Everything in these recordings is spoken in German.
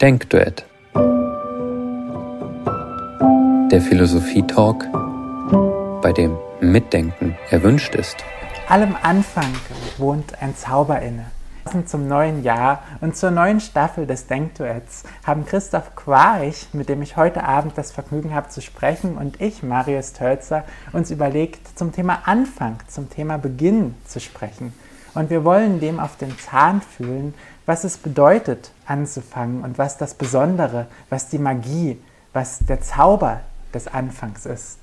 Denkduett. Der Philosophie-Talk, bei dem Mitdenken erwünscht ist. Allem Anfang wohnt ein Zauber inne. Zum neuen Jahr und zur neuen Staffel des Denkduetts haben Christoph Quarich, mit dem ich heute Abend das Vergnügen habe zu sprechen, und ich, Marius Tölzer, uns überlegt, zum Thema Anfang, zum Thema Beginn zu sprechen. Und wir wollen dem auf den Zahn fühlen, was es bedeutet, anzufangen und was das Besondere, was die Magie, was der Zauber des Anfangs ist.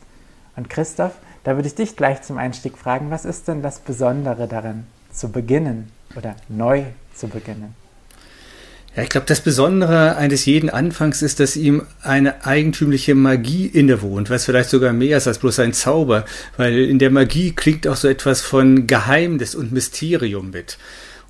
Und Christoph, da würde ich dich gleich zum Einstieg fragen, was ist denn das Besondere daran, zu beginnen oder neu zu beginnen? Ja, ich glaube, das Besondere eines jeden Anfangs ist, dass ihm eine eigentümliche Magie innewohnt, was vielleicht sogar mehr ist als bloß ein Zauber, weil in der Magie klingt auch so etwas von Geheimnis und Mysterium mit.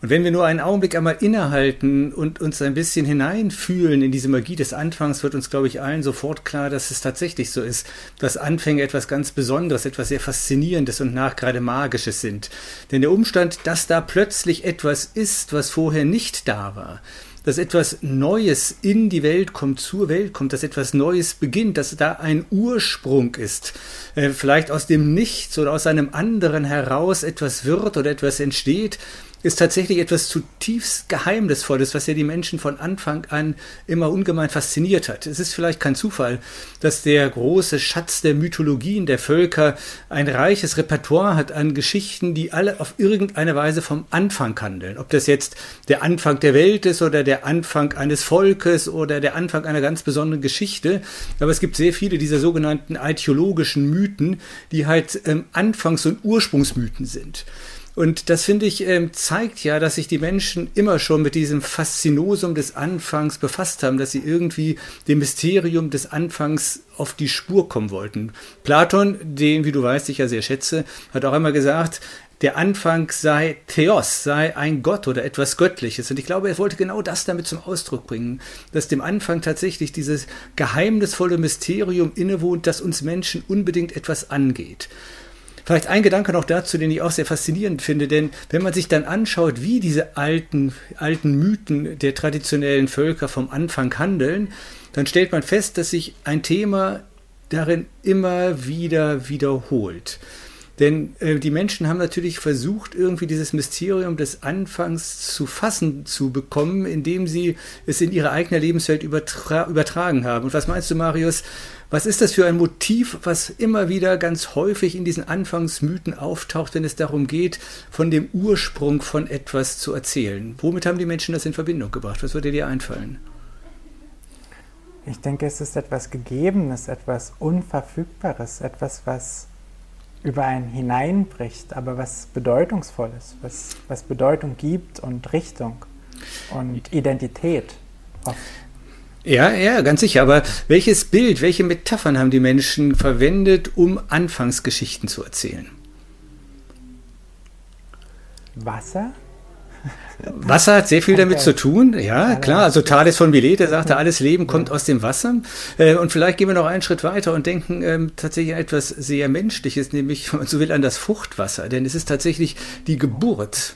Und wenn wir nur einen Augenblick einmal innehalten und uns ein bisschen hineinfühlen in diese Magie des Anfangs, wird uns, glaube ich, allen sofort klar, dass es tatsächlich so ist, dass Anfänge etwas ganz Besonderes, etwas sehr Faszinierendes und nachgerade Magisches sind. Denn der Umstand, dass da plötzlich etwas ist, was vorher nicht da war, dass etwas Neues in die Welt kommt, zur Welt kommt, dass etwas Neues beginnt, dass da ein Ursprung ist, äh, vielleicht aus dem Nichts oder aus einem anderen heraus etwas wird oder etwas entsteht, ist tatsächlich etwas zutiefst Geheimnisvolles, was ja die Menschen von Anfang an immer ungemein fasziniert hat. Es ist vielleicht kein Zufall, dass der große Schatz der Mythologien der Völker ein reiches Repertoire hat an Geschichten, die alle auf irgendeine Weise vom Anfang handeln. Ob das jetzt der Anfang der Welt ist oder der Anfang eines Volkes oder der Anfang einer ganz besonderen Geschichte. Aber es gibt sehr viele dieser sogenannten archäologischen Mythen, die halt ähm, Anfangs- und Ursprungsmythen sind. Und das finde ich ähm, zeigt ja, dass sich die Menschen immer schon mit diesem Faszinosum des Anfangs befasst haben, dass sie irgendwie dem Mysterium des Anfangs auf die Spur kommen wollten. Platon, den, wie du weißt, ich ja sehr schätze, hat auch einmal gesagt, der Anfang sei Theos, sei ein Gott oder etwas Göttliches. Und ich glaube, er wollte genau das damit zum Ausdruck bringen, dass dem Anfang tatsächlich dieses geheimnisvolle Mysterium innewohnt, das uns Menschen unbedingt etwas angeht. Vielleicht ein Gedanke noch dazu, den ich auch sehr faszinierend finde, denn wenn man sich dann anschaut, wie diese alten, alten Mythen der traditionellen Völker vom Anfang handeln, dann stellt man fest, dass sich ein Thema darin immer wieder wiederholt. Denn äh, die Menschen haben natürlich versucht, irgendwie dieses Mysterium des Anfangs zu fassen zu bekommen, indem sie es in ihre eigene Lebenswelt übertra übertragen haben. Und was meinst du, Marius? Was ist das für ein Motiv, was immer wieder ganz häufig in diesen Anfangsmythen auftaucht, wenn es darum geht, von dem Ursprung von etwas zu erzählen? Womit haben die Menschen das in Verbindung gebracht? Was würde dir einfallen? Ich denke, es ist etwas Gegebenes, etwas Unverfügbares, etwas, was über einen hineinbricht, aber was bedeutungsvolles, was, was Bedeutung gibt und Richtung und Identität. Oft. Ja, ja, ganz sicher. Aber welches Bild, welche Metaphern haben die Menschen verwendet, um Anfangsgeschichten zu erzählen? Wasser? Wasser hat sehr viel damit zu tun, ja, klar. Also Thales von Milet, der sagte, alles Leben kommt aus dem Wasser. Äh, und vielleicht gehen wir noch einen Schritt weiter und denken ähm, tatsächlich an etwas sehr Menschliches, nämlich, wenn man so will, an das Fruchtwasser. Denn es ist tatsächlich die Geburt,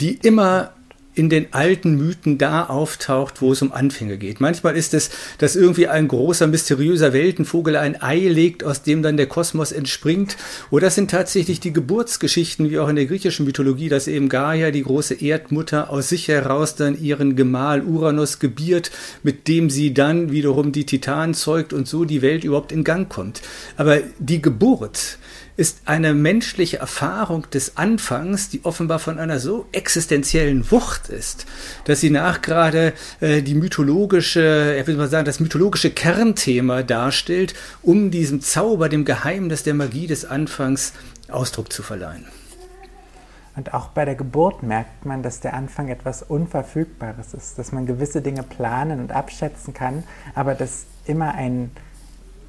die immer in den alten Mythen da auftaucht, wo es um Anfänge geht. Manchmal ist es, dass irgendwie ein großer, mysteriöser Weltenvogel ein Ei legt, aus dem dann der Kosmos entspringt. Oder es sind tatsächlich die Geburtsgeschichten, wie auch in der griechischen Mythologie, dass eben Gaia, die große Erdmutter, aus sich heraus dann ihren Gemahl Uranus gebiert, mit dem sie dann wiederum die Titanen zeugt und so die Welt überhaupt in Gang kommt. Aber die Geburt, ist eine menschliche Erfahrung des Anfangs, die offenbar von einer so existenziellen Wucht ist, dass sie nachgerade äh, die mythologische, ich will mal sagen, das mythologische Kernthema darstellt, um diesem Zauber, dem Geheimnis der Magie des Anfangs Ausdruck zu verleihen. Und auch bei der Geburt merkt man, dass der Anfang etwas Unverfügbares ist, dass man gewisse Dinge planen und abschätzen kann, aber dass immer ein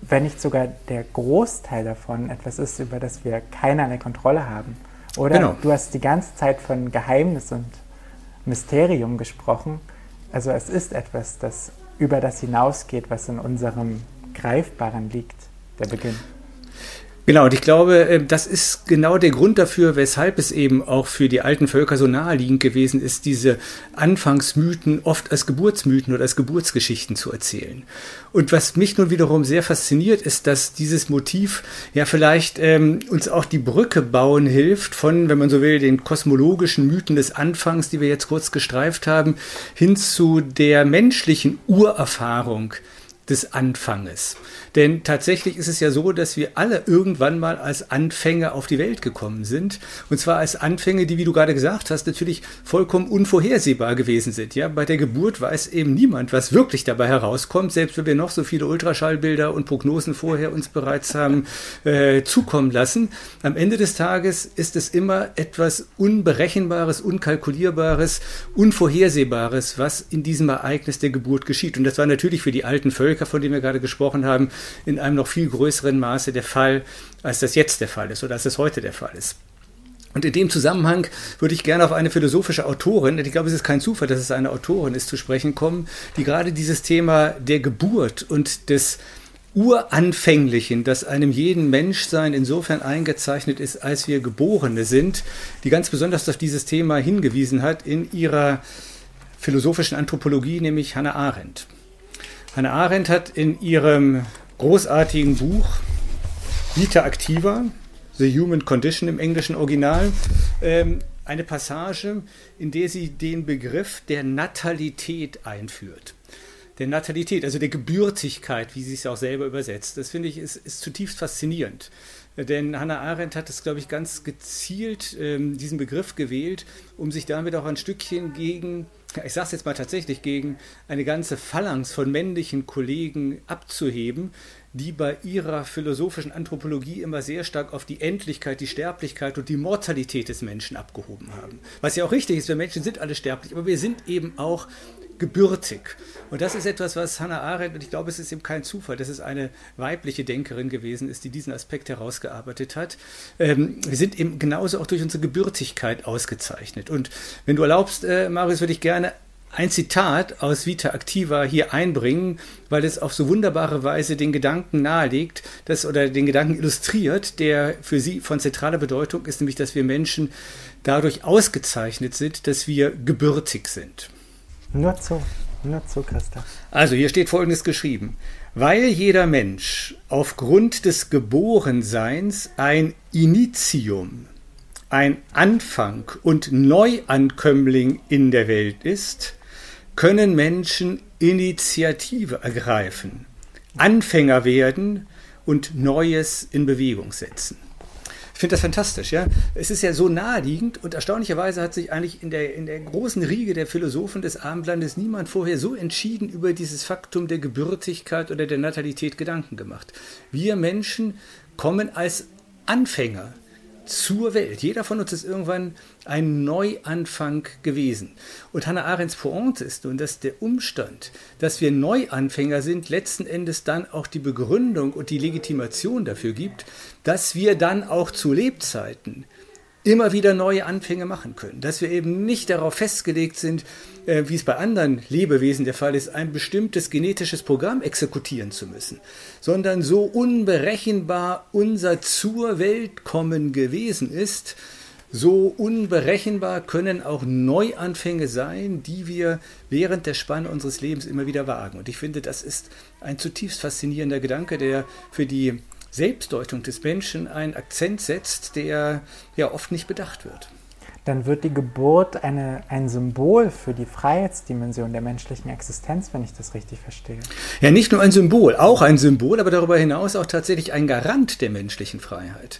wenn nicht sogar der Großteil davon etwas ist, über das wir keinerlei Kontrolle haben. Oder genau. du hast die ganze Zeit von Geheimnis und Mysterium gesprochen. Also es ist etwas, das über das hinausgeht, was in unserem Greifbaren liegt, der Beginn. Genau, und ich glaube, äh, das ist genau der Grund dafür, weshalb es eben auch für die alten Völker so naheliegend gewesen ist, diese Anfangsmythen oft als Geburtsmythen oder als Geburtsgeschichten zu erzählen. Und was mich nun wiederum sehr fasziniert, ist, dass dieses Motiv ja vielleicht ähm, uns auch die Brücke bauen hilft von, wenn man so will, den kosmologischen Mythen des Anfangs, die wir jetzt kurz gestreift haben, hin zu der menschlichen Urerfahrung des Anfanges. Denn tatsächlich ist es ja so, dass wir alle irgendwann mal als Anfänger auf die Welt gekommen sind. Und zwar als Anfänge, die, wie du gerade gesagt hast, natürlich vollkommen unvorhersehbar gewesen sind. Ja, bei der Geburt weiß eben niemand, was wirklich dabei herauskommt, selbst wenn wir noch so viele Ultraschallbilder und Prognosen vorher uns bereits haben äh, zukommen lassen. Am Ende des Tages ist es immer etwas Unberechenbares, Unkalkulierbares, Unvorhersehbares, was in diesem Ereignis der Geburt geschieht. Und das war natürlich für die alten Völker, von denen wir gerade gesprochen haben, in einem noch viel größeren Maße der Fall, als das jetzt der Fall ist oder als das heute der Fall ist. Und in dem Zusammenhang würde ich gerne auf eine philosophische Autorin, ich glaube, es ist kein Zufall, dass es eine Autorin ist, zu sprechen kommen, die gerade dieses Thema der Geburt und des Uranfänglichen, das einem jeden Menschsein insofern eingezeichnet ist, als wir Geborene sind, die ganz besonders auf dieses Thema hingewiesen hat in ihrer philosophischen Anthropologie, nämlich Hannah Arendt. Hannah Arendt hat in ihrem großartigen Buch Vita Activa, The Human Condition im englischen Original, ähm, eine Passage, in der sie den Begriff der Natalität einführt. Der Natalität, also der Gebürtigkeit, wie sie es auch selber übersetzt. Das finde ich ist, ist zutiefst faszinierend. Denn Hannah Arendt hat es, glaube ich, ganz gezielt ähm, diesen Begriff gewählt, um sich damit auch ein Stückchen gegen ich sage es jetzt mal tatsächlich, gegen eine ganze Phalanx von männlichen Kollegen abzuheben, die bei ihrer philosophischen Anthropologie immer sehr stark auf die Endlichkeit, die Sterblichkeit und die Mortalität des Menschen abgehoben haben. Was ja auch richtig ist, wir Menschen sind alle sterblich, aber wir sind eben auch gebürtig. Und das ist etwas, was Hannah Arendt, und ich glaube, es ist eben kein Zufall, dass es eine weibliche Denkerin gewesen ist, die diesen Aspekt herausgearbeitet hat. Ähm, wir sind eben genauso auch durch unsere Gebürtigkeit ausgezeichnet. Und wenn du erlaubst, äh, Marius, würde ich gerne ein Zitat aus Vita Activa hier einbringen, weil es auf so wunderbare Weise den Gedanken nahelegt, dass, oder den Gedanken illustriert, der für sie von zentraler Bedeutung ist, nämlich, dass wir Menschen dadurch ausgezeichnet sind, dass wir gebürtig sind. Nur zu, nur zu, Christa. Also hier steht Folgendes geschrieben. Weil jeder Mensch aufgrund des Geborenseins ein Initium, ein Anfang und Neuankömmling in der Welt ist, können Menschen Initiative ergreifen, Anfänger werden und Neues in Bewegung setzen. Ich finde das fantastisch, ja. Es ist ja so naheliegend und erstaunlicherweise hat sich eigentlich in der, in der großen Riege der Philosophen des Abendlandes niemand vorher so entschieden über dieses Faktum der Gebürtigkeit oder der Natalität Gedanken gemacht. Wir Menschen kommen als Anfänger zur Welt. Jeder von uns ist irgendwann ein Neuanfang gewesen. Und Hannah Arendts Pointe ist nun, dass der Umstand, dass wir Neuanfänger sind, letzten Endes dann auch die Begründung und die Legitimation dafür gibt, dass wir dann auch zu Lebzeiten immer wieder neue Anfänge machen können. Dass wir eben nicht darauf festgelegt sind, äh, wie es bei anderen Lebewesen der Fall ist, ein bestimmtes genetisches Programm exekutieren zu müssen, sondern so unberechenbar unser zur Welt kommen gewesen ist, so unberechenbar können auch Neuanfänge sein, die wir während der Spanne unseres Lebens immer wieder wagen. Und ich finde, das ist ein zutiefst faszinierender Gedanke, der für die Selbstdeutung des Menschen einen Akzent setzt, der ja oft nicht bedacht wird. Dann wird die Geburt eine, ein Symbol für die Freiheitsdimension der menschlichen Existenz, wenn ich das richtig verstehe. Ja, nicht nur ein Symbol, auch ein Symbol, aber darüber hinaus auch tatsächlich ein Garant der menschlichen Freiheit.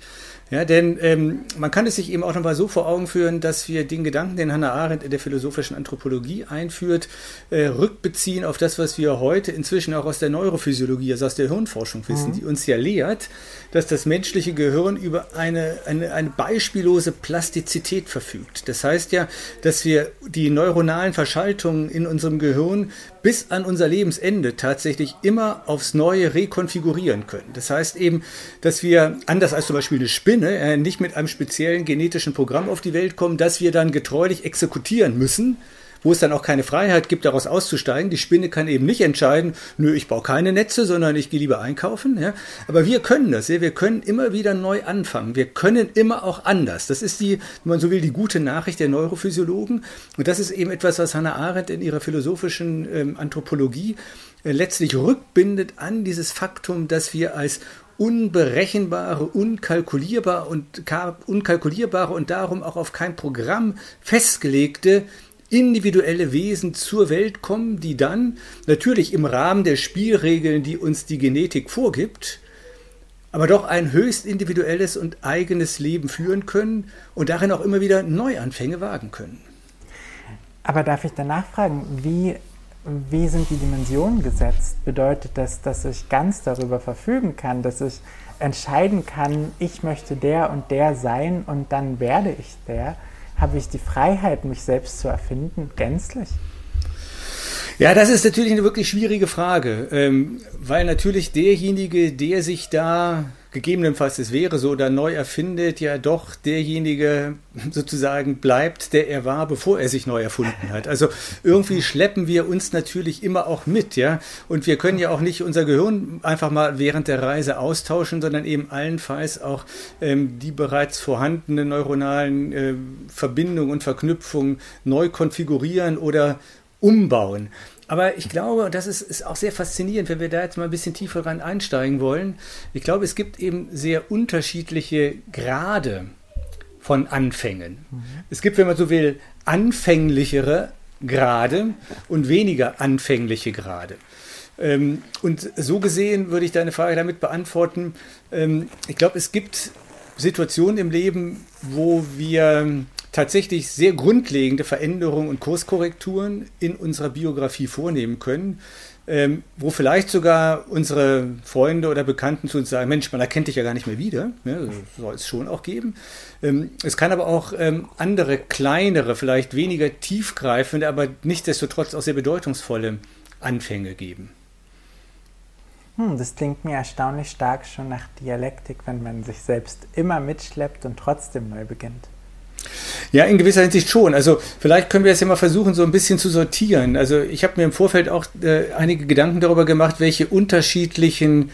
Ja, denn ähm, man kann es sich eben auch nochmal so vor Augen führen, dass wir den Gedanken, den Hannah Arendt in der philosophischen Anthropologie einführt, äh, rückbeziehen auf das, was wir heute inzwischen auch aus der Neurophysiologie, also aus der Hirnforschung wissen, mhm. die uns ja lehrt, dass das menschliche Gehirn über eine, eine, eine beispiellose Plastizität verfügt. Das heißt ja, dass wir die neuronalen Verschaltungen in unserem Gehirn bis an unser Lebensende tatsächlich immer aufs Neue rekonfigurieren können. Das heißt eben, dass wir, anders als zum Beispiel eine Spinne, äh, nicht mit einem speziellen genetischen Programm auf die Welt kommen, das wir dann getreulich exekutieren müssen, wo es dann auch keine Freiheit gibt, daraus auszusteigen. Die Spinne kann eben nicht entscheiden, nö, ich baue keine Netze, sondern ich gehe lieber einkaufen. Ja? Aber wir können das, ja? wir können immer wieder neu anfangen. Wir können immer auch anders. Das ist die, wenn man so will, die gute Nachricht der Neurophysiologen. Und das ist eben etwas, was Hannah Arendt in ihrer philosophischen ähm, Anthropologie äh, letztlich rückbindet an dieses Faktum, dass wir als unberechenbare, unkalkulierbare und unkalkulierbare und darum auch auf kein Programm festgelegte individuelle Wesen zur Welt kommen, die dann natürlich im Rahmen der Spielregeln, die uns die Genetik vorgibt, aber doch ein höchst individuelles und eigenes Leben führen können und darin auch immer wieder Neuanfänge wagen können. Aber darf ich danach fragen, wie wie sind die Dimensionen gesetzt? Bedeutet das, dass ich ganz darüber verfügen kann, dass ich entscheiden kann, ich möchte der und der sein und dann werde ich der? Habe ich die Freiheit, mich selbst zu erfinden, gänzlich? Ja, das ist natürlich eine wirklich schwierige Frage, ähm, weil natürlich derjenige, der sich da gegebenenfalls es wäre so oder neu erfindet, ja doch derjenige sozusagen bleibt, der er war, bevor er sich neu erfunden hat. Also irgendwie schleppen wir uns natürlich immer auch mit, ja. Und wir können ja auch nicht unser Gehirn einfach mal während der Reise austauschen, sondern eben allenfalls auch ähm, die bereits vorhandenen neuronalen äh, Verbindungen und Verknüpfungen neu konfigurieren oder umbauen. Aber ich glaube, und das ist, ist auch sehr faszinierend, wenn wir da jetzt mal ein bisschen tiefer ran einsteigen wollen. Ich glaube, es gibt eben sehr unterschiedliche Grade von Anfängen. Mhm. Es gibt, wenn man so will, anfänglichere Grade und weniger anfängliche Grade. Ähm, und so gesehen würde ich deine Frage damit beantworten. Ähm, ich glaube, es gibt Situationen im Leben, wo wir tatsächlich sehr grundlegende Veränderungen und Kurskorrekturen in unserer Biografie vornehmen können, ähm, wo vielleicht sogar unsere Freunde oder Bekannten zu uns sagen, Mensch, man erkennt dich ja gar nicht mehr wieder. Ja, soll es schon auch geben. Ähm, es kann aber auch ähm, andere, kleinere, vielleicht weniger tiefgreifende, aber nichtsdestotrotz auch sehr bedeutungsvolle Anfänge geben. Hm, das klingt mir erstaunlich stark schon nach Dialektik, wenn man sich selbst immer mitschleppt und trotzdem neu beginnt. Ja, in gewisser Hinsicht schon. Also vielleicht können wir es ja mal versuchen, so ein bisschen zu sortieren. Also ich habe mir im Vorfeld auch äh, einige Gedanken darüber gemacht, welche unterschiedlichen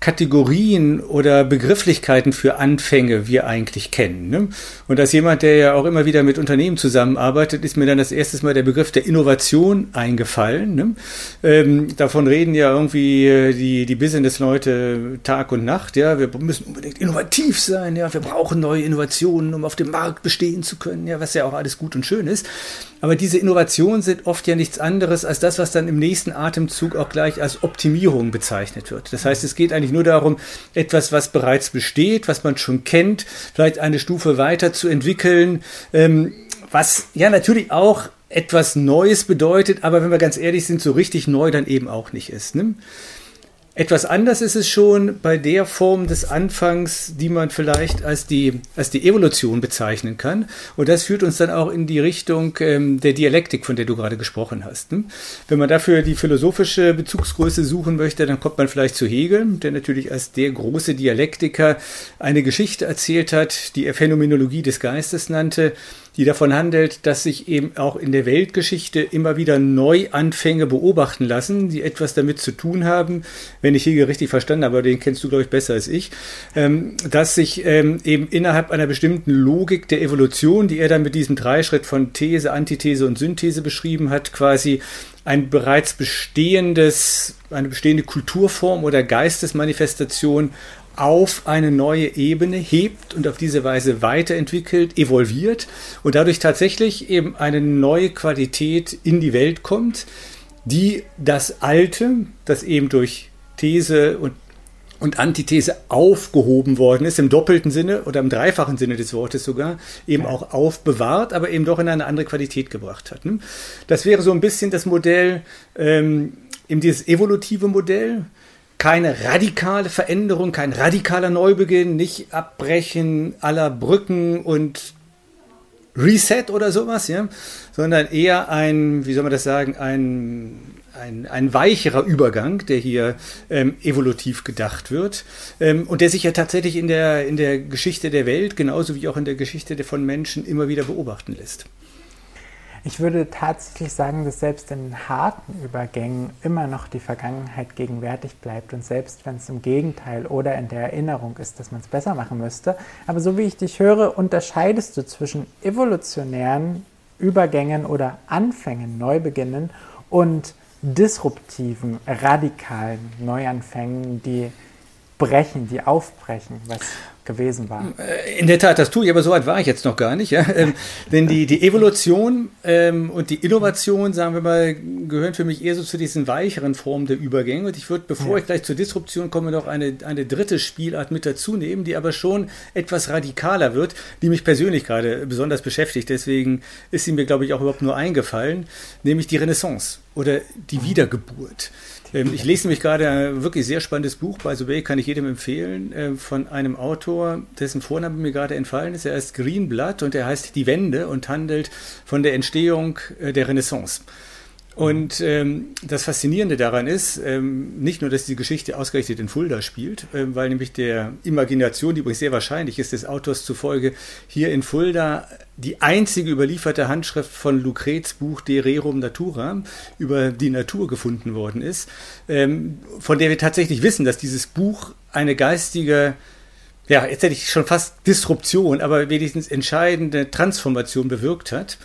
Kategorien oder Begrifflichkeiten für Anfänge wir eigentlich kennen. Ne? Und als jemand, der ja auch immer wieder mit Unternehmen zusammenarbeitet, ist mir dann das erste Mal der Begriff der Innovation eingefallen. Ne? Ähm, davon reden ja irgendwie äh, die, die Business-Leute Tag und Nacht. Ja, wir müssen unbedingt innovativ sein. Ja, wir brauchen neue Innovationen, um auf dem Markt bestehen zu können. Ja, was ja auch alles gut und schön ist. Aber diese Innovationen sind oft ja nichts anderes als das, was dann im nächsten Atemzug auch gleich als Optimierung bezeichnet wird. Das heißt, es geht eigentlich nur darum, etwas, was bereits besteht, was man schon kennt, vielleicht eine Stufe weiter zu entwickeln, ähm, was ja natürlich auch etwas Neues bedeutet, aber wenn wir ganz ehrlich sind, so richtig neu dann eben auch nicht ist. Ne? Etwas anders ist es schon bei der Form des Anfangs, die man vielleicht als die, als die Evolution bezeichnen kann. Und das führt uns dann auch in die Richtung ähm, der Dialektik, von der du gerade gesprochen hast. Hm? Wenn man dafür die philosophische Bezugsgröße suchen möchte, dann kommt man vielleicht zu Hegel, der natürlich als der große Dialektiker eine Geschichte erzählt hat, die er Phänomenologie des Geistes nannte, die davon handelt, dass sich eben auch in der Weltgeschichte immer wieder Neuanfänge beobachten lassen, die etwas damit zu tun haben, wenn ich Hegel richtig verstanden habe, den kennst du, glaube ich, besser als ich, ähm, dass sich ähm, eben innerhalb einer bestimmten Logik der Evolution, die er dann mit diesem Dreischritt von These, Antithese und Synthese beschrieben hat, quasi ein bereits bestehendes, eine bestehende Kulturform oder Geistesmanifestation auf eine neue Ebene hebt und auf diese Weise weiterentwickelt, evolviert und dadurch tatsächlich eben eine neue Qualität in die Welt kommt, die das Alte, das eben durch These und und Antithese aufgehoben worden ist, im doppelten Sinne oder im dreifachen Sinne des Wortes sogar, eben auch aufbewahrt, aber eben doch in eine andere Qualität gebracht hat. Ne? Das wäre so ein bisschen das Modell, ähm, eben dieses evolutive Modell, keine radikale Veränderung, kein radikaler Neubeginn, nicht Abbrechen aller Brücken und Reset oder sowas, ja, sondern eher ein, wie soll man das sagen, ein, ein, ein weicherer Übergang, der hier ähm, evolutiv gedacht wird ähm, und der sich ja tatsächlich in der, in der Geschichte der Welt, genauso wie auch in der Geschichte von Menschen, immer wieder beobachten lässt. Ich würde tatsächlich sagen, dass selbst in harten Übergängen immer noch die Vergangenheit gegenwärtig bleibt und selbst wenn es im Gegenteil oder in der Erinnerung ist, dass man es besser machen müsste. Aber so wie ich dich höre, unterscheidest du zwischen evolutionären Übergängen oder Anfängen, Neubeginnen und disruptiven, radikalen Neuanfängen, die brechen, die aufbrechen, was gewesen war. In der Tat, das tue ich, aber so weit war ich jetzt noch gar nicht. Ja? Ähm, denn die, die Evolution ähm, und die Innovation, sagen wir mal, gehören für mich eher so zu diesen weicheren Formen der Übergänge. Und ich würde, bevor ja. ich gleich zur Disruption komme, noch eine, eine dritte Spielart mit dazu nehmen, die aber schon etwas radikaler wird, die mich persönlich gerade besonders beschäftigt. Deswegen ist sie mir, glaube ich, auch überhaupt nur eingefallen, nämlich die Renaissance oder die mhm. Wiedergeburt. Ähm, ich lese nämlich gerade ein wirklich sehr spannendes Buch, by the way, kann ich jedem empfehlen, äh, von einem Autor, dessen Vorname mir gerade entfallen ist. Er heißt Greenblatt und er heißt Die Wende und handelt von der Entstehung äh, der Renaissance. Und ähm, das Faszinierende daran ist, ähm, nicht nur, dass die Geschichte ausgerechnet in Fulda spielt, äh, weil nämlich der Imagination, die übrigens sehr wahrscheinlich ist, des Autors zufolge, hier in Fulda die einzige überlieferte Handschrift von Lucrets Buch De Rerum Natura über die Natur gefunden worden ist, ähm, von der wir tatsächlich wissen, dass dieses Buch eine geistige ja, jetzt hätte ich schon fast Disruption, aber wenigstens entscheidende Transformation bewirkt hat.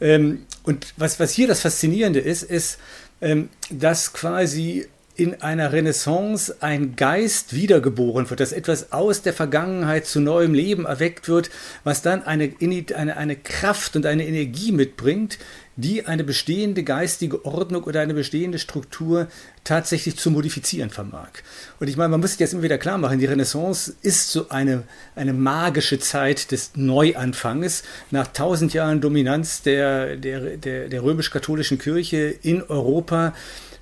Ähm, und was, was hier das Faszinierende ist, ist, ähm, dass quasi in einer Renaissance ein Geist wiedergeboren wird, dass etwas aus der Vergangenheit zu neuem Leben erweckt wird, was dann eine, eine, eine Kraft und eine Energie mitbringt, die eine bestehende geistige Ordnung oder eine bestehende Struktur tatsächlich zu modifizieren vermag. Und ich meine, man muss sich jetzt immer wieder klar machen, die Renaissance ist so eine, eine magische Zeit des Neuanfanges. Nach tausend Jahren Dominanz der, der, der, der römisch-katholischen Kirche in Europa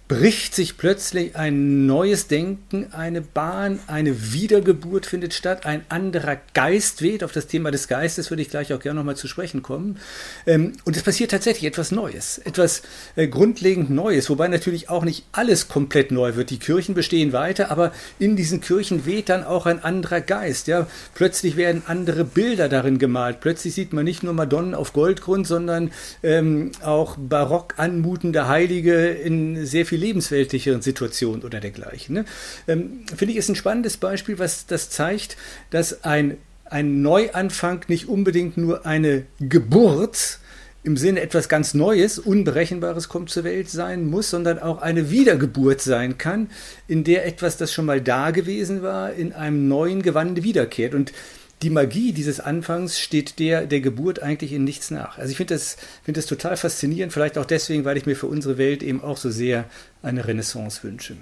bricht sich plötzlich ein neues Denken, eine Bahn, eine Wiedergeburt findet statt, ein anderer Geist weht. Auf das Thema des Geistes würde ich gleich auch gerne nochmal zu sprechen kommen. Ähm, und es passiert tatsächlich etwas Neues, etwas äh, grundlegend Neues, wobei natürlich auch nicht alles komplett neu wird. Die Kirchen bestehen weiter, aber in diesen Kirchen weht dann auch ein anderer Geist. Ja? Plötzlich werden andere Bilder darin gemalt. Plötzlich sieht man nicht nur Madonnen auf Goldgrund, sondern ähm, auch barock anmutende Heilige in sehr viel viel lebensweltlicheren Situationen oder dergleichen. Ne? Ähm, Finde ich, ist ein spannendes Beispiel, was das zeigt, dass ein, ein Neuanfang nicht unbedingt nur eine Geburt im Sinne etwas ganz Neues, Unberechenbares kommt zur Welt sein muss, sondern auch eine Wiedergeburt sein kann, in der etwas, das schon mal da gewesen war, in einem neuen Gewande wiederkehrt. Und die Magie dieses Anfangs steht der der Geburt eigentlich in nichts nach. Also ich finde das, find das total faszinierend, vielleicht auch deswegen, weil ich mir für unsere Welt eben auch so sehr eine Renaissance wünsche.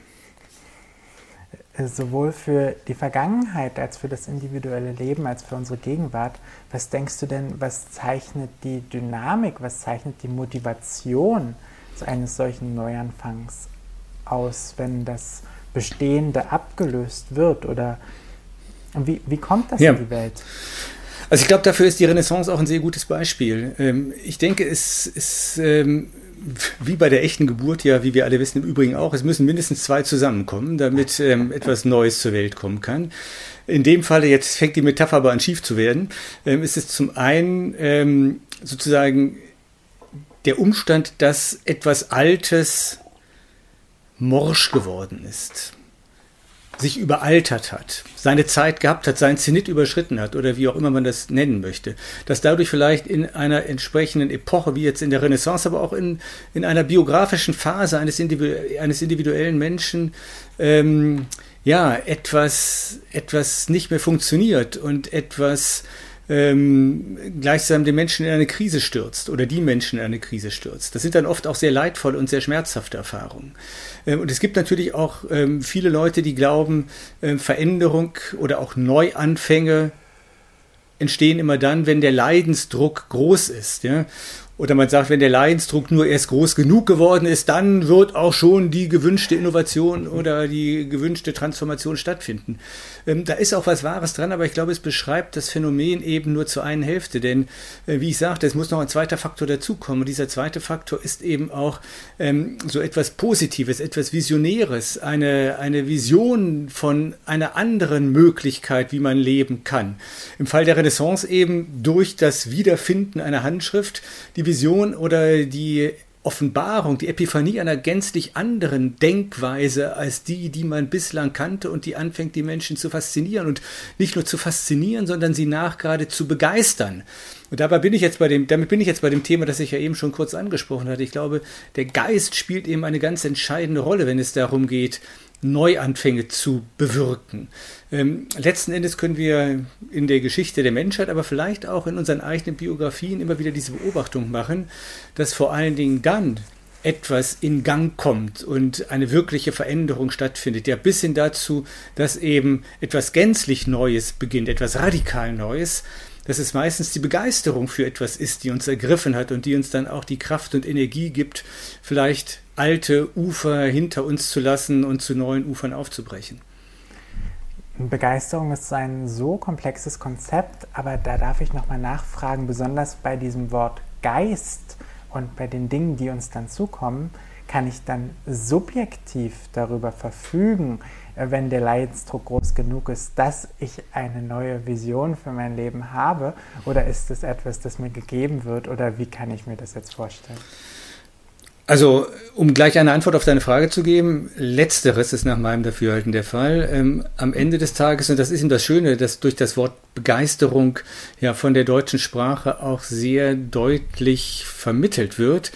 Sowohl für die Vergangenheit als für das individuelle Leben, als für unsere Gegenwart. Was denkst du denn, was zeichnet die Dynamik, was zeichnet die Motivation eines solchen Neuanfangs aus, wenn das Bestehende abgelöst wird oder wie, wie kommt das ja. in die Welt? Also ich glaube, dafür ist die Renaissance auch ein sehr gutes Beispiel. Ähm, ich denke, es ist ähm, wie bei der echten Geburt, ja, wie wir alle wissen, im Übrigen auch, es müssen mindestens zwei zusammenkommen, damit ähm, etwas Neues zur Welt kommen kann. In dem Falle, jetzt fängt die Metapher aber an schief zu werden, ist es zum einen sozusagen der Umstand, dass etwas Altes morsch geworden ist sich überaltert hat, seine Zeit gehabt hat, seinen Zenit überschritten hat oder wie auch immer man das nennen möchte, dass dadurch vielleicht in einer entsprechenden Epoche, wie jetzt in der Renaissance, aber auch in, in einer biografischen Phase eines, Individu eines individuellen Menschen, ähm, ja, etwas, etwas nicht mehr funktioniert und etwas ähm, gleichsam den Menschen in eine Krise stürzt oder die Menschen in eine Krise stürzt. Das sind dann oft auch sehr leidvolle und sehr schmerzhafte Erfahrungen. Ähm, und es gibt natürlich auch ähm, viele Leute, die glauben, ähm, Veränderung oder auch Neuanfänge entstehen immer dann, wenn der Leidensdruck groß ist. Ja? Oder man sagt, wenn der Leidensdruck nur erst groß genug geworden ist, dann wird auch schon die gewünschte Innovation oder die gewünschte Transformation stattfinden. Ähm, da ist auch was Wahres dran, aber ich glaube, es beschreibt das Phänomen eben nur zur einen Hälfte. Denn, äh, wie ich sagte, es muss noch ein zweiter Faktor dazukommen. Und dieser zweite Faktor ist eben auch ähm, so etwas Positives, etwas Visionäres, eine, eine Vision von einer anderen Möglichkeit, wie man leben kann. Im Fall der Renaissance eben durch das Wiederfinden einer Handschrift, die Vision oder die Offenbarung, die Epiphanie einer gänzlich anderen Denkweise als die, die man bislang kannte und die anfängt, die Menschen zu faszinieren und nicht nur zu faszinieren, sondern sie nachgerade zu begeistern. Und dabei bin ich jetzt bei dem, damit bin ich jetzt bei dem Thema, das ich ja eben schon kurz angesprochen hatte. Ich glaube, der Geist spielt eben eine ganz entscheidende Rolle, wenn es darum geht, Neuanfänge zu bewirken. Ähm, letzten Endes können wir in der Geschichte der Menschheit, aber vielleicht auch in unseren eigenen Biografien immer wieder diese Beobachtung machen, dass vor allen Dingen dann etwas in Gang kommt und eine wirkliche Veränderung stattfindet, ja bis hin dazu, dass eben etwas gänzlich Neues beginnt, etwas radikal Neues, dass es meistens die Begeisterung für etwas ist, die uns ergriffen hat und die uns dann auch die Kraft und Energie gibt, vielleicht alte Ufer hinter uns zu lassen und zu neuen Ufern aufzubrechen. Begeisterung ist ein so komplexes Konzept, aber da darf ich nochmal nachfragen, besonders bei diesem Wort Geist und bei den Dingen, die uns dann zukommen, kann ich dann subjektiv darüber verfügen, wenn der Leidensdruck groß genug ist, dass ich eine neue Vision für mein Leben habe? Oder ist es etwas, das mir gegeben wird? Oder wie kann ich mir das jetzt vorstellen? Also, um gleich eine Antwort auf deine Frage zu geben, letzteres ist nach meinem Dafürhalten der Fall. Ähm, am Ende des Tages, und das ist eben das Schöne, dass durch das Wort Begeisterung ja von der deutschen Sprache auch sehr deutlich vermittelt wird,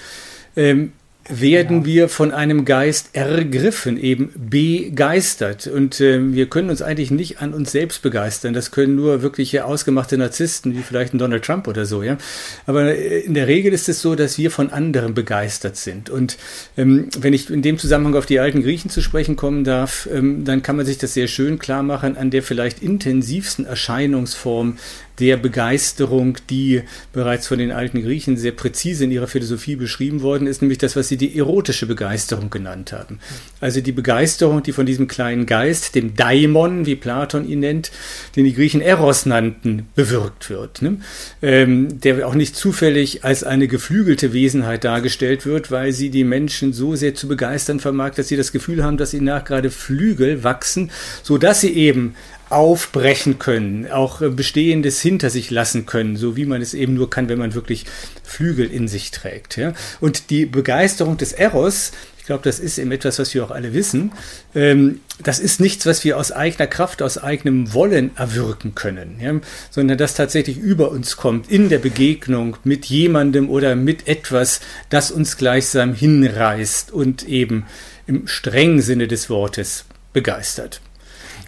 ähm, werden genau. wir von einem Geist ergriffen, eben begeistert. Und äh, wir können uns eigentlich nicht an uns selbst begeistern. Das können nur wirkliche ausgemachte Narzissten, wie vielleicht ein Donald Trump oder so. Ja? Aber äh, in der Regel ist es so, dass wir von anderen begeistert sind. Und ähm, wenn ich in dem Zusammenhang auf die alten Griechen zu sprechen kommen darf, ähm, dann kann man sich das sehr schön klar machen an der vielleicht intensivsten Erscheinungsform der Begeisterung, die bereits von den alten Griechen sehr präzise in ihrer Philosophie beschrieben worden ist, nämlich das, was sie die erotische Begeisterung genannt haben. Also die Begeisterung, die von diesem kleinen Geist, dem Daimon, wie Platon ihn nennt, den die Griechen Eros nannten, bewirkt wird. Ne? Ähm, der auch nicht zufällig als eine geflügelte Wesenheit dargestellt wird, weil sie die Menschen so sehr zu begeistern vermag, dass sie das Gefühl haben, dass ihnen nach gerade Flügel wachsen, so dass sie eben aufbrechen können, auch äh, Bestehendes hinter sich lassen können, so wie man es eben nur kann, wenn man wirklich Flügel in sich trägt. Ja? Und die Begeisterung des Eros, ich glaube, das ist eben etwas, was wir auch alle wissen, ähm, das ist nichts, was wir aus eigener Kraft, aus eigenem Wollen erwirken können, ja? sondern das tatsächlich über uns kommt, in der Begegnung mit jemandem oder mit etwas, das uns gleichsam hinreißt und eben im strengen Sinne des Wortes begeistert.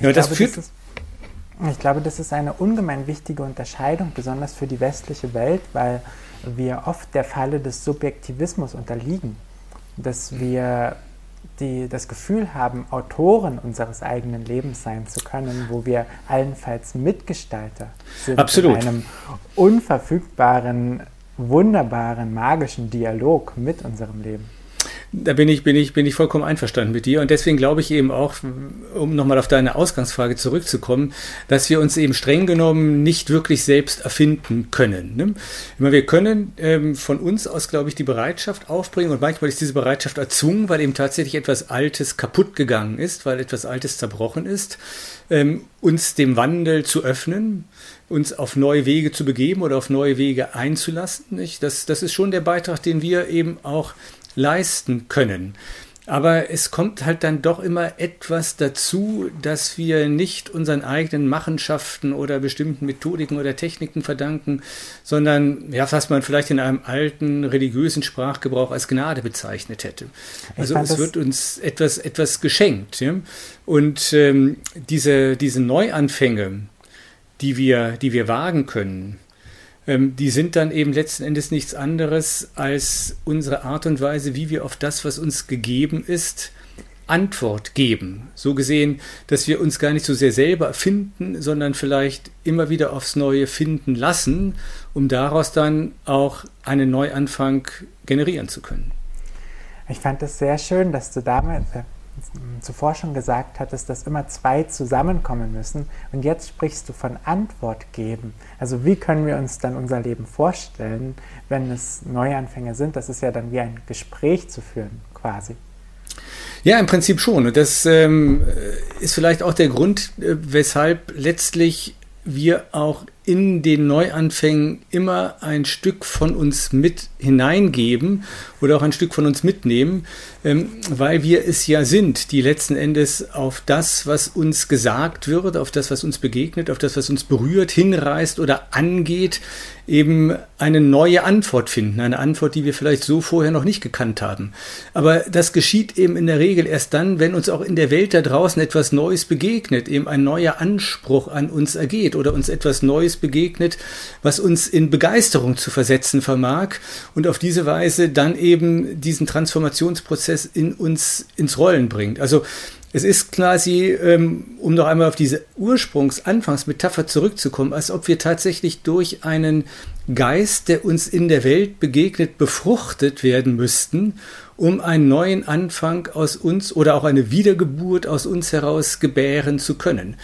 Ja, das glaube, führt. Das ich glaube, das ist eine ungemein wichtige Unterscheidung, besonders für die westliche Welt, weil wir oft der Falle des Subjektivismus unterliegen, dass wir die, das Gefühl haben, Autoren unseres eigenen Lebens sein zu können, wo wir allenfalls Mitgestalter sind Absolut. in einem unverfügbaren, wunderbaren, magischen Dialog mit unserem Leben. Da bin ich, bin ich, bin ich vollkommen einverstanden mit dir. Und deswegen glaube ich eben auch, um nochmal auf deine Ausgangsfrage zurückzukommen, dass wir uns eben streng genommen nicht wirklich selbst erfinden können. Ne? Wir können ähm, von uns aus, glaube ich, die Bereitschaft aufbringen und manchmal ist diese Bereitschaft erzwungen, weil eben tatsächlich etwas Altes kaputt gegangen ist, weil etwas Altes zerbrochen ist, ähm, uns dem Wandel zu öffnen uns auf neue Wege zu begeben oder auf neue Wege einzulassen. Nicht? Das, das ist schon der Beitrag, den wir eben auch leisten können. Aber es kommt halt dann doch immer etwas dazu, dass wir nicht unseren eigenen Machenschaften oder bestimmten Methodiken oder Techniken verdanken, sondern ja, was man vielleicht in einem alten religiösen Sprachgebrauch als Gnade bezeichnet hätte. Also es wird uns etwas, etwas geschenkt. Ja? Und ähm, diese, diese Neuanfänge, die wir, die wir wagen können, ähm, die sind dann eben letzten Endes nichts anderes als unsere Art und Weise, wie wir auf das, was uns gegeben ist, Antwort geben. So gesehen, dass wir uns gar nicht so sehr selber finden, sondern vielleicht immer wieder aufs Neue finden lassen, um daraus dann auch einen Neuanfang generieren zu können. Ich fand es sehr schön, dass du äh, zuvor schon gesagt hattest, dass immer zwei zusammenkommen müssen. Und jetzt sprichst du von Antwort geben. Also wie können wir uns dann unser Leben vorstellen, wenn es Neuanfänge sind? Das ist ja dann wie ein Gespräch zu führen, quasi. Ja, im Prinzip schon. Und das ähm, ist vielleicht auch der Grund, äh, weshalb letztlich wir auch in den Neuanfängen immer ein Stück von uns mit hineingeben oder auch ein Stück von uns mitnehmen, weil wir es ja sind, die letzten Endes auf das, was uns gesagt wird, auf das, was uns begegnet, auf das, was uns berührt, hinreißt oder angeht, eben eine neue Antwort finden, eine Antwort, die wir vielleicht so vorher noch nicht gekannt haben. Aber das geschieht eben in der Regel erst dann, wenn uns auch in der Welt da draußen etwas Neues begegnet, eben ein neuer Anspruch an uns ergeht oder uns etwas Neues begegnet, was uns in Begeisterung zu versetzen vermag und auf diese Weise dann eben diesen Transformationsprozess in uns ins Rollen bringt. Also es ist quasi, ähm, um noch einmal auf diese Ursprungs-Anfangsmetapher zurückzukommen, als ob wir tatsächlich durch einen Geist, der uns in der Welt begegnet, befruchtet werden müssten, um einen neuen Anfang aus uns oder auch eine Wiedergeburt aus uns heraus gebären zu können.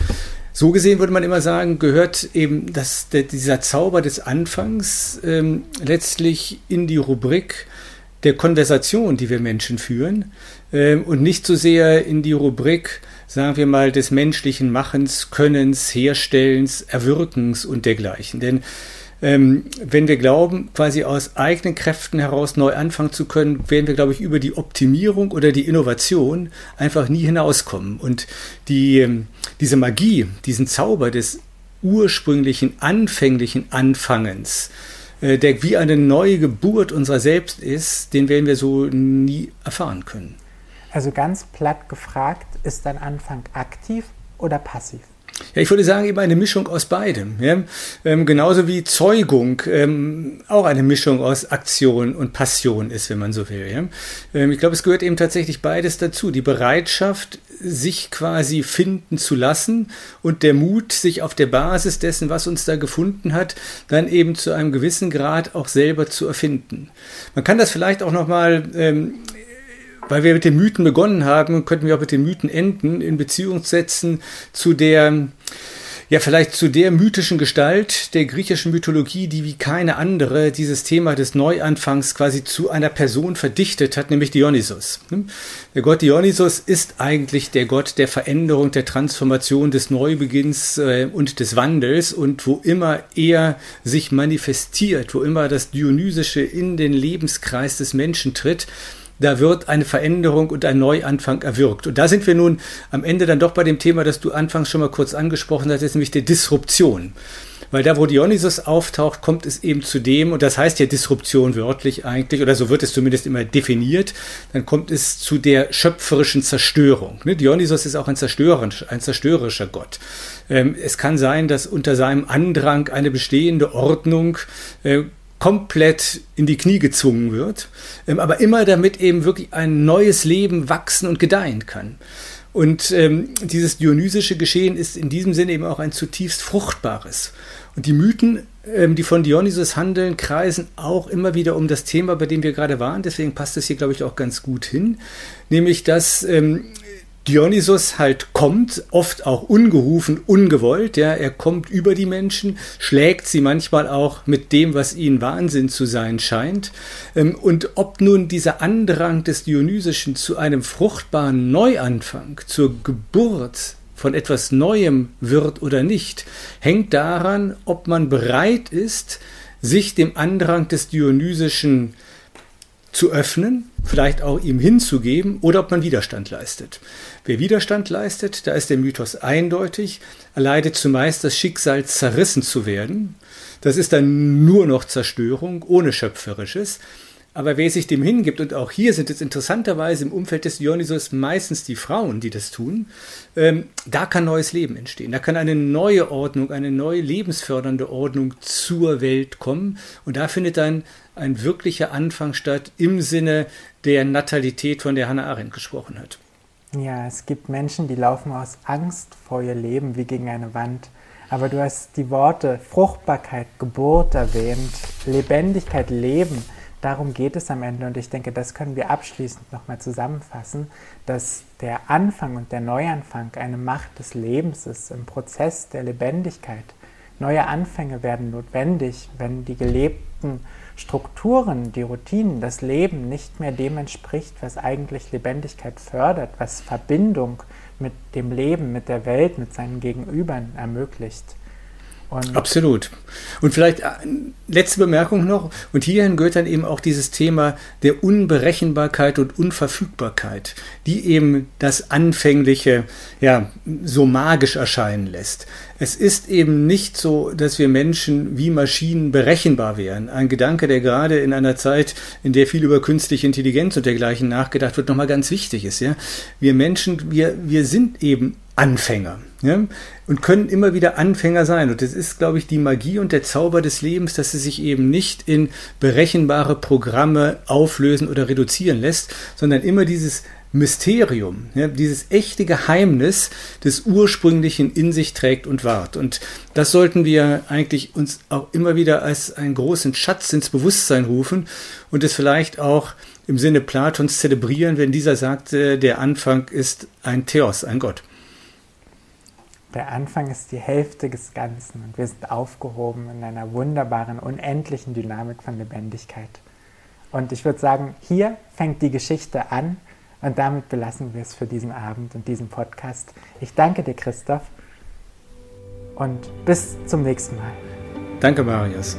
So gesehen würde man immer sagen, gehört eben das, der, dieser Zauber des Anfangs ähm, letztlich in die Rubrik der Konversation, die wir Menschen führen, ähm, und nicht so sehr in die Rubrik, sagen wir mal, des menschlichen Machens, Könnens, Herstellens, Erwirkens und dergleichen. Denn ähm, wenn wir glauben, quasi aus eigenen Kräften heraus neu anfangen zu können, werden wir, glaube ich, über die Optimierung oder die Innovation einfach nie hinauskommen. Und die, ähm, diese Magie, diesen Zauber des ursprünglichen, anfänglichen Anfangens, der wie eine neue Geburt unserer selbst ist, den werden wir so nie erfahren können. Also ganz platt gefragt, ist dein Anfang aktiv oder passiv? Ja, ich würde sagen, eben eine Mischung aus beidem. Ja? Ähm, genauso wie Zeugung ähm, auch eine Mischung aus Aktion und Passion ist, wenn man so will. Ja? Ähm, ich glaube, es gehört eben tatsächlich beides dazu. Die Bereitschaft, sich quasi finden zu lassen und der Mut, sich auf der Basis dessen, was uns da gefunden hat, dann eben zu einem gewissen Grad auch selber zu erfinden. Man kann das vielleicht auch nochmal ähm, weil wir mit den Mythen begonnen haben, könnten wir auch mit den Mythen enden, in Beziehung setzen zu der, ja, vielleicht zu der mythischen Gestalt der griechischen Mythologie, die wie keine andere dieses Thema des Neuanfangs quasi zu einer Person verdichtet hat, nämlich Dionysos. Der Gott Dionysos ist eigentlich der Gott der Veränderung, der Transformation, des Neubeginns äh, und des Wandels und wo immer er sich manifestiert, wo immer das Dionysische in den Lebenskreis des Menschen tritt, da wird eine Veränderung und ein Neuanfang erwirkt. Und da sind wir nun am Ende dann doch bei dem Thema, das du anfangs schon mal kurz angesprochen hast, nämlich der Disruption. Weil da, wo Dionysos auftaucht, kommt es eben zu dem, und das heißt ja Disruption wörtlich eigentlich, oder so wird es zumindest immer definiert, dann kommt es zu der schöpferischen Zerstörung. Ne? Dionysos ist auch ein, zerstörerischer, ein zerstörerischer Gott. Ähm, es kann sein, dass unter seinem Andrang eine bestehende Ordnung äh, komplett in die Knie gezwungen wird, ähm, aber immer damit eben wirklich ein neues Leben wachsen und gedeihen kann. Und ähm, dieses dionysische Geschehen ist in diesem Sinne eben auch ein zutiefst fruchtbares. Und die Mythen, ähm, die von Dionysus handeln, kreisen auch immer wieder um das Thema, bei dem wir gerade waren. Deswegen passt es hier, glaube ich, auch ganz gut hin. Nämlich, dass ähm, Dionysos halt kommt, oft auch ungerufen, ungewollt, ja, er kommt über die Menschen, schlägt sie manchmal auch mit dem, was ihnen Wahnsinn zu sein scheint. Ähm, und ob nun dieser Andrang des Dionysischen zu einem fruchtbaren Neuanfang, zur Geburt von etwas Neuem wird oder nicht, hängt daran, ob man bereit ist, sich dem Andrang des Dionysischen zu öffnen, vielleicht auch ihm hinzugeben oder ob man Widerstand leistet. Wer Widerstand leistet, da ist der Mythos eindeutig, erleidet zumeist das Schicksal, zerrissen zu werden. Das ist dann nur noch Zerstörung, ohne Schöpferisches. Aber wer sich dem hingibt, und auch hier sind es interessanterweise im Umfeld des Dionysos meistens die Frauen, die das tun, ähm, da kann neues Leben entstehen. Da kann eine neue Ordnung, eine neue lebensfördernde Ordnung zur Welt kommen. Und da findet dann ein wirklicher Anfang statt im Sinne der Natalität, von der Hannah Arendt gesprochen hat. Ja, es gibt Menschen, die laufen aus Angst vor ihr Leben wie gegen eine Wand. Aber du hast die Worte Fruchtbarkeit, Geburt erwähnt, Lebendigkeit, Leben. Darum geht es am Ende und ich denke, das können wir abschließend nochmal zusammenfassen, dass der Anfang und der Neuanfang eine Macht des Lebens ist, im Prozess der Lebendigkeit. Neue Anfänge werden notwendig, wenn die gelebten Strukturen, die Routinen, das Leben nicht mehr dem entspricht, was eigentlich Lebendigkeit fördert, was Verbindung mit dem Leben, mit der Welt, mit seinen Gegenübern ermöglicht. Und Absolut. Und vielleicht äh, letzte Bemerkung noch. Und hierhin gehört dann eben auch dieses Thema der Unberechenbarkeit und Unverfügbarkeit, die eben das Anfängliche ja so magisch erscheinen lässt. Es ist eben nicht so, dass wir Menschen wie Maschinen berechenbar wären. Ein Gedanke, der gerade in einer Zeit, in der viel über künstliche Intelligenz und dergleichen nachgedacht wird, nochmal ganz wichtig ist. Ja? Wir Menschen, wir, wir sind eben Anfänger ja? und können immer wieder Anfänger sein. Und das ist, glaube ich, die Magie und der Zauber des Lebens, dass sie sich eben nicht in berechenbare Programme auflösen oder reduzieren lässt, sondern immer dieses Mysterium, ja, dieses echte Geheimnis des Ursprünglichen in sich trägt und wahrt. Und das sollten wir eigentlich uns auch immer wieder als einen großen Schatz ins Bewusstsein rufen und es vielleicht auch im Sinne Platons zelebrieren, wenn dieser sagte, der Anfang ist ein Theos, ein Gott. Der Anfang ist die Hälfte des Ganzen und wir sind aufgehoben in einer wunderbaren, unendlichen Dynamik von Lebendigkeit. Und ich würde sagen, hier fängt die Geschichte an und damit belassen wir es für diesen Abend und diesen Podcast. Ich danke dir, Christoph, und bis zum nächsten Mal. Danke, Marius.